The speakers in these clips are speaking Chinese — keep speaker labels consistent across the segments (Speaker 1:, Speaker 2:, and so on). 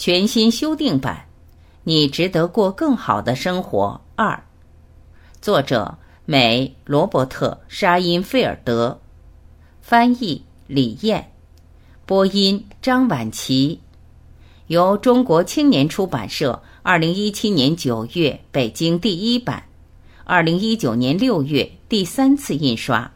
Speaker 1: 全新修订版，你值得过更好的生活。二，作者美罗伯特沙因菲尔德，翻译李艳，播音张晚琪，由中国青年出版社二零一七年九月北京第一版，二零一九年六月第三次印刷。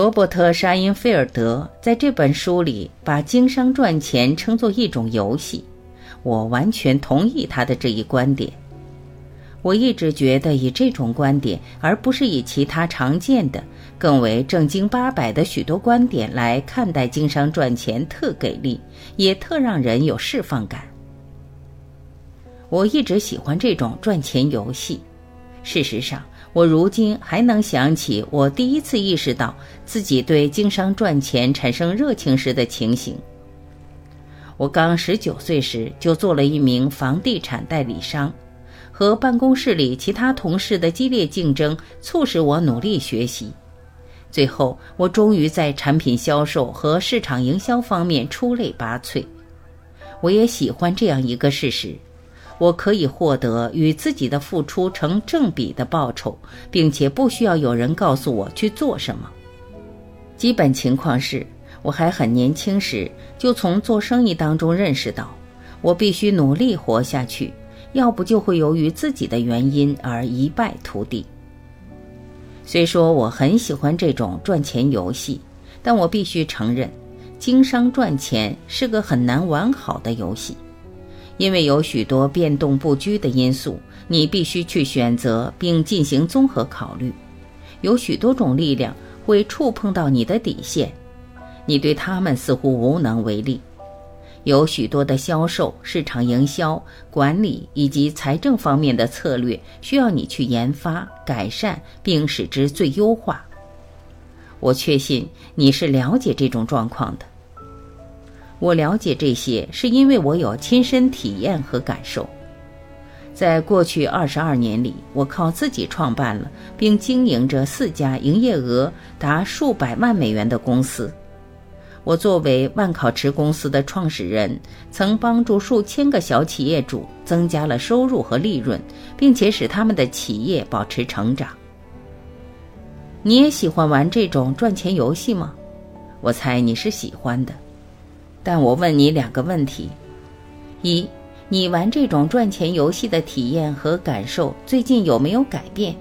Speaker 1: 罗伯特·沙因菲尔德在这本书里把经商赚钱称作一种游戏，我完全同意他的这一观点。我一直觉得以这种观点，而不是以其他常见的、更为正经八百的许多观点来看待经商赚钱，特给力，也特让人有释放感。我一直喜欢这种赚钱游戏。事实上，我如今还能想起我第一次意识到自己对经商赚钱产生热情时的情形。我刚十九岁时就做了一名房地产代理商，和办公室里其他同事的激烈竞争促使我努力学习。最后，我终于在产品销售和市场营销方面出类拔萃。我也喜欢这样一个事实。我可以获得与自己的付出成正比的报酬，并且不需要有人告诉我去做什么。基本情况是，我还很年轻时就从做生意当中认识到，我必须努力活下去，要不就会由于自己的原因而一败涂地。虽说我很喜欢这种赚钱游戏，但我必须承认，经商赚钱是个很难玩好的游戏。因为有许多变动不居的因素，你必须去选择并进行综合考虑。有许多种力量会触碰到你的底线，你对他们似乎无能为力。有许多的销售、市场营销、管理以及财政方面的策略需要你去研发、改善并使之最优化。我确信你是了解这种状况的。我了解这些，是因为我有亲身体验和感受。在过去二十二年里，我靠自己创办了并经营着四家营业额达数百万美元的公司。我作为万考驰公司的创始人，曾帮助数千个小企业主增加了收入和利润，并且使他们的企业保持成长。你也喜欢玩这种赚钱游戏吗？我猜你是喜欢的。但我问你两个问题：一，你玩这种赚钱游戏的体验和感受最近有没有改变？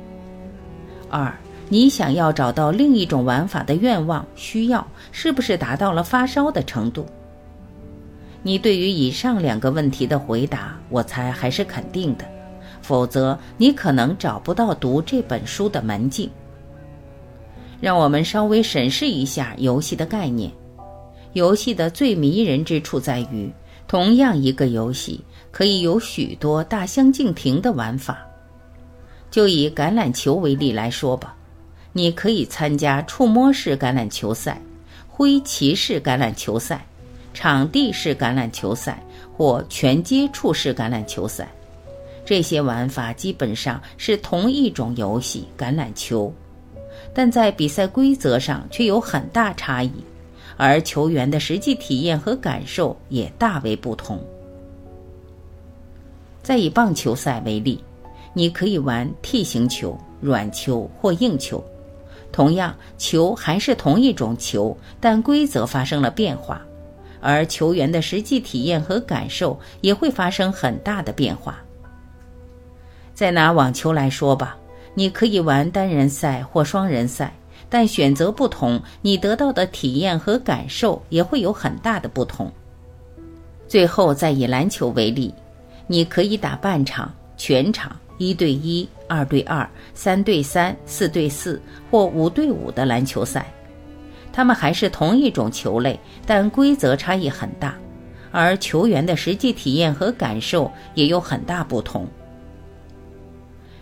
Speaker 1: 二，你想要找到另一种玩法的愿望需要是不是达到了发烧的程度？你对于以上两个问题的回答，我猜还是肯定的，否则你可能找不到读这本书的门径。让我们稍微审视一下游戏的概念。游戏的最迷人之处在于，同样一个游戏可以有许多大相径庭的玩法。就以橄榄球为例来说吧，你可以参加触摸式橄榄球赛、挥旗式橄榄球赛、场地式橄榄球赛或全接触式橄榄球赛。这些玩法基本上是同一种游戏——橄榄球，但在比赛规则上却有很大差异。而球员的实际体验和感受也大为不同。再以棒球赛为例，你可以玩 T 型球、软球或硬球，同样球还是同一种球，但规则发生了变化，而球员的实际体验和感受也会发生很大的变化。再拿网球来说吧，你可以玩单人赛或双人赛。但选择不同，你得到的体验和感受也会有很大的不同。最后再以篮球为例，你可以打半场、全场、一对一、二对二、三对三、四对四或五对五的篮球赛，他们还是同一种球类，但规则差异很大，而球员的实际体验和感受也有很大不同。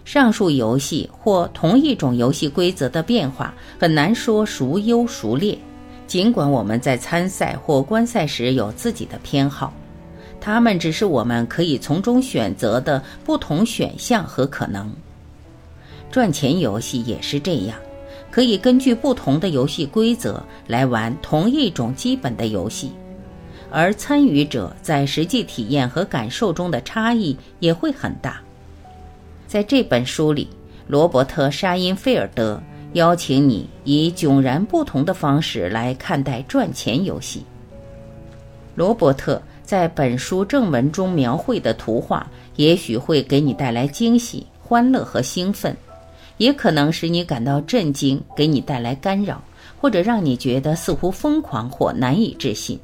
Speaker 1: 上述游戏或同一种游戏规则的变化很难说孰优孰劣，尽管我们在参赛或观赛时有自己的偏好，他们只是我们可以从中选择的不同选项和可能。赚钱游戏也是这样，可以根据不同的游戏规则来玩同一种基本的游戏。而参与者在实际体验和感受中的差异也会很大。在这本书里，罗伯特·沙因菲尔德邀请你以迥然不同的方式来看待赚钱游戏。罗伯特在本书正文中描绘的图画，也许会给你带来惊喜、欢乐和兴奋，也可能使你感到震惊，给你带来干扰，或者让你觉得似乎疯狂或难以置信。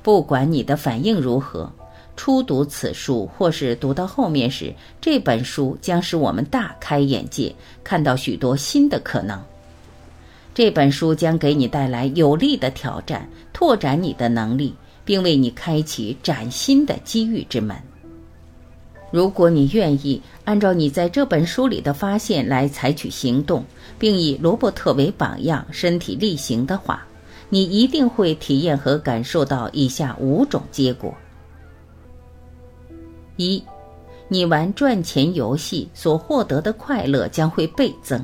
Speaker 1: 不管你的反应如何，初读此书或是读到后面时，这本书将使我们大开眼界，看到许多新的可能。这本书将给你带来有力的挑战，拓展你的能力，并为你开启崭新的机遇之门。如果你愿意按照你在这本书里的发现来采取行动，并以罗伯特为榜样，身体力行的话。你一定会体验和感受到以下五种结果：一，你玩赚钱游戏所获得的快乐将会倍增；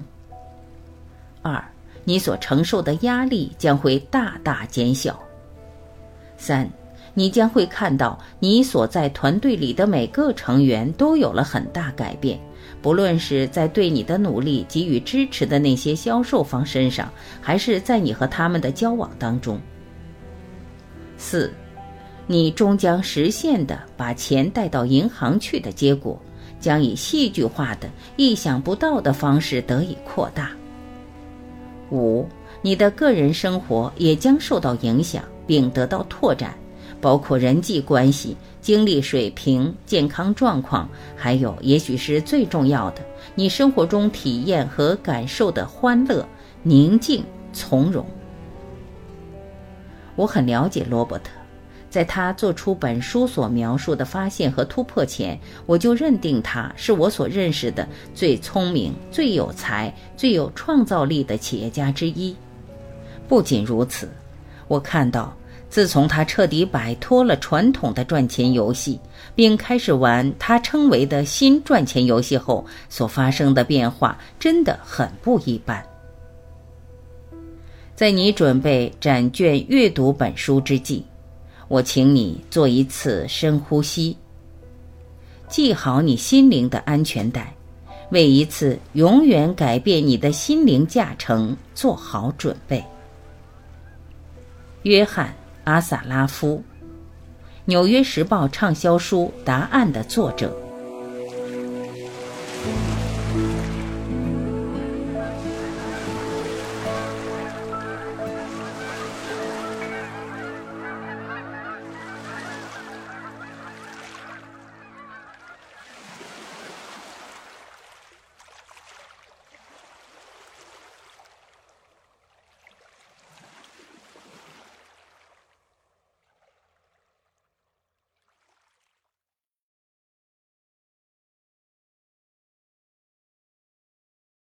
Speaker 1: 二，你所承受的压力将会大大减小；三，你将会看到你所在团队里的每个成员都有了很大改变。不论是在对你的努力给予支持的那些销售方身上，还是在你和他们的交往当中。四，你终将实现的把钱带到银行去的结果，将以戏剧化的、意想不到的方式得以扩大。五，你的个人生活也将受到影响并得到拓展。包括人际关系、精力水平、健康状况，还有也许是最重要的，你生活中体验和感受的欢乐、宁静、从容。我很了解罗伯特，在他做出本书所描述的发现和突破前，我就认定他是我所认识的最聪明、最有才、最有创造力的企业家之一。不仅如此，我看到。自从他彻底摆脱了传统的赚钱游戏，并开始玩他称为的新赚钱游戏后，所发生的变化真的很不一般。在你准备展卷阅读本书之际，我请你做一次深呼吸，系好你心灵的安全带，为一次永远改变你的心灵驾乘做好准备。约翰。阿萨拉夫，《纽约时报》畅销书《答案》的作者。